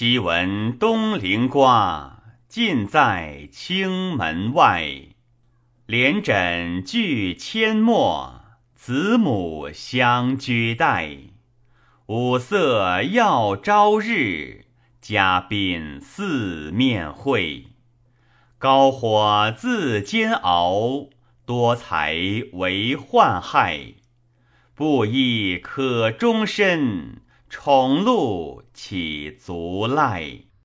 昔闻东陵瓜，尽在青门外。连枕俱阡陌，子母相居待。五色耀朝日，嘉宾四面会。高火自煎熬，多才为患害。布衣可终身，宠禄岂足赖？